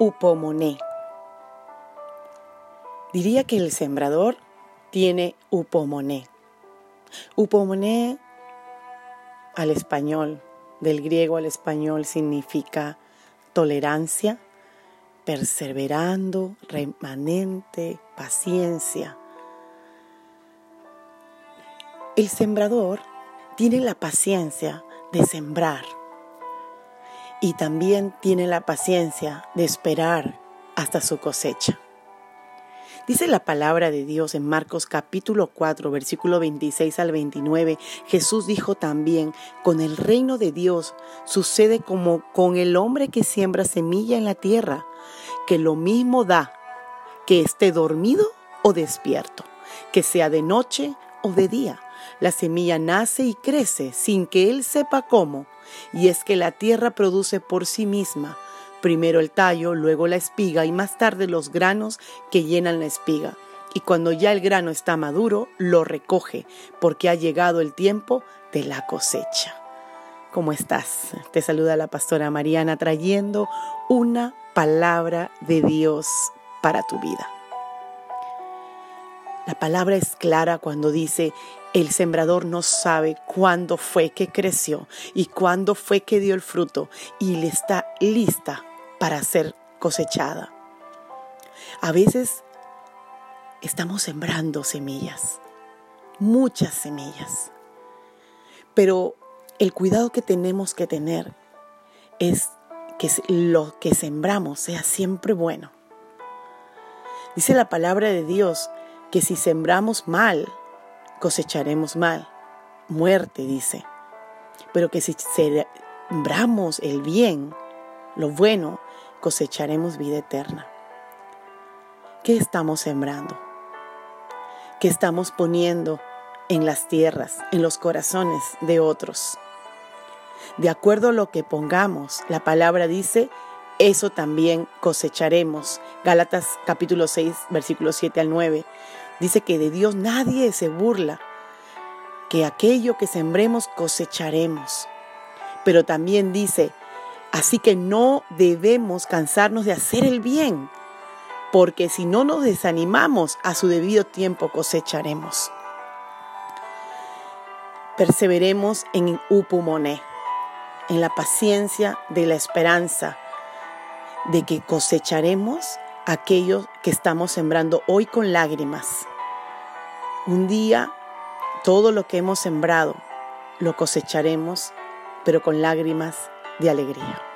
upomoné. Diría que el sembrador tiene upomoné. Upomoné al español, del griego al español, significa tolerancia, perseverando, remanente, paciencia. El sembrador tiene la paciencia de sembrar y también tiene la paciencia de esperar hasta su cosecha. Dice la palabra de Dios en Marcos capítulo 4, versículo 26 al 29, Jesús dijo también, con el reino de Dios sucede como con el hombre que siembra semilla en la tierra, que lo mismo da, que esté dormido o despierto, que sea de noche o de día. La semilla nace y crece sin que él sepa cómo, y es que la tierra produce por sí misma Primero el tallo, luego la espiga y más tarde los granos que llenan la espiga. Y cuando ya el grano está maduro, lo recoge, porque ha llegado el tiempo de la cosecha. ¿Cómo estás? Te saluda la pastora Mariana trayendo una palabra de Dios para tu vida. La palabra es clara cuando dice, el sembrador no sabe cuándo fue que creció y cuándo fue que dio el fruto y le está lista para ser cosechada. A veces estamos sembrando semillas, muchas semillas, pero el cuidado que tenemos que tener es que lo que sembramos sea siempre bueno. Dice la palabra de Dios que si sembramos mal, cosecharemos mal. Muerte, dice. Pero que si sembramos el bien, lo bueno, cosecharemos vida eterna. ¿Qué estamos sembrando? ¿Qué estamos poniendo en las tierras, en los corazones de otros? De acuerdo a lo que pongamos, la palabra dice, eso también cosecharemos. Gálatas capítulo 6, versículos 7 al 9. Dice que de Dios nadie se burla, que aquello que sembremos cosecharemos. Pero también dice, Así que no debemos cansarnos de hacer el bien, porque si no nos desanimamos, a su debido tiempo cosecharemos. Perseveremos en Upumone, en la paciencia de la esperanza de que cosecharemos aquello que estamos sembrando hoy con lágrimas. Un día todo lo que hemos sembrado lo cosecharemos, pero con lágrimas de alegría.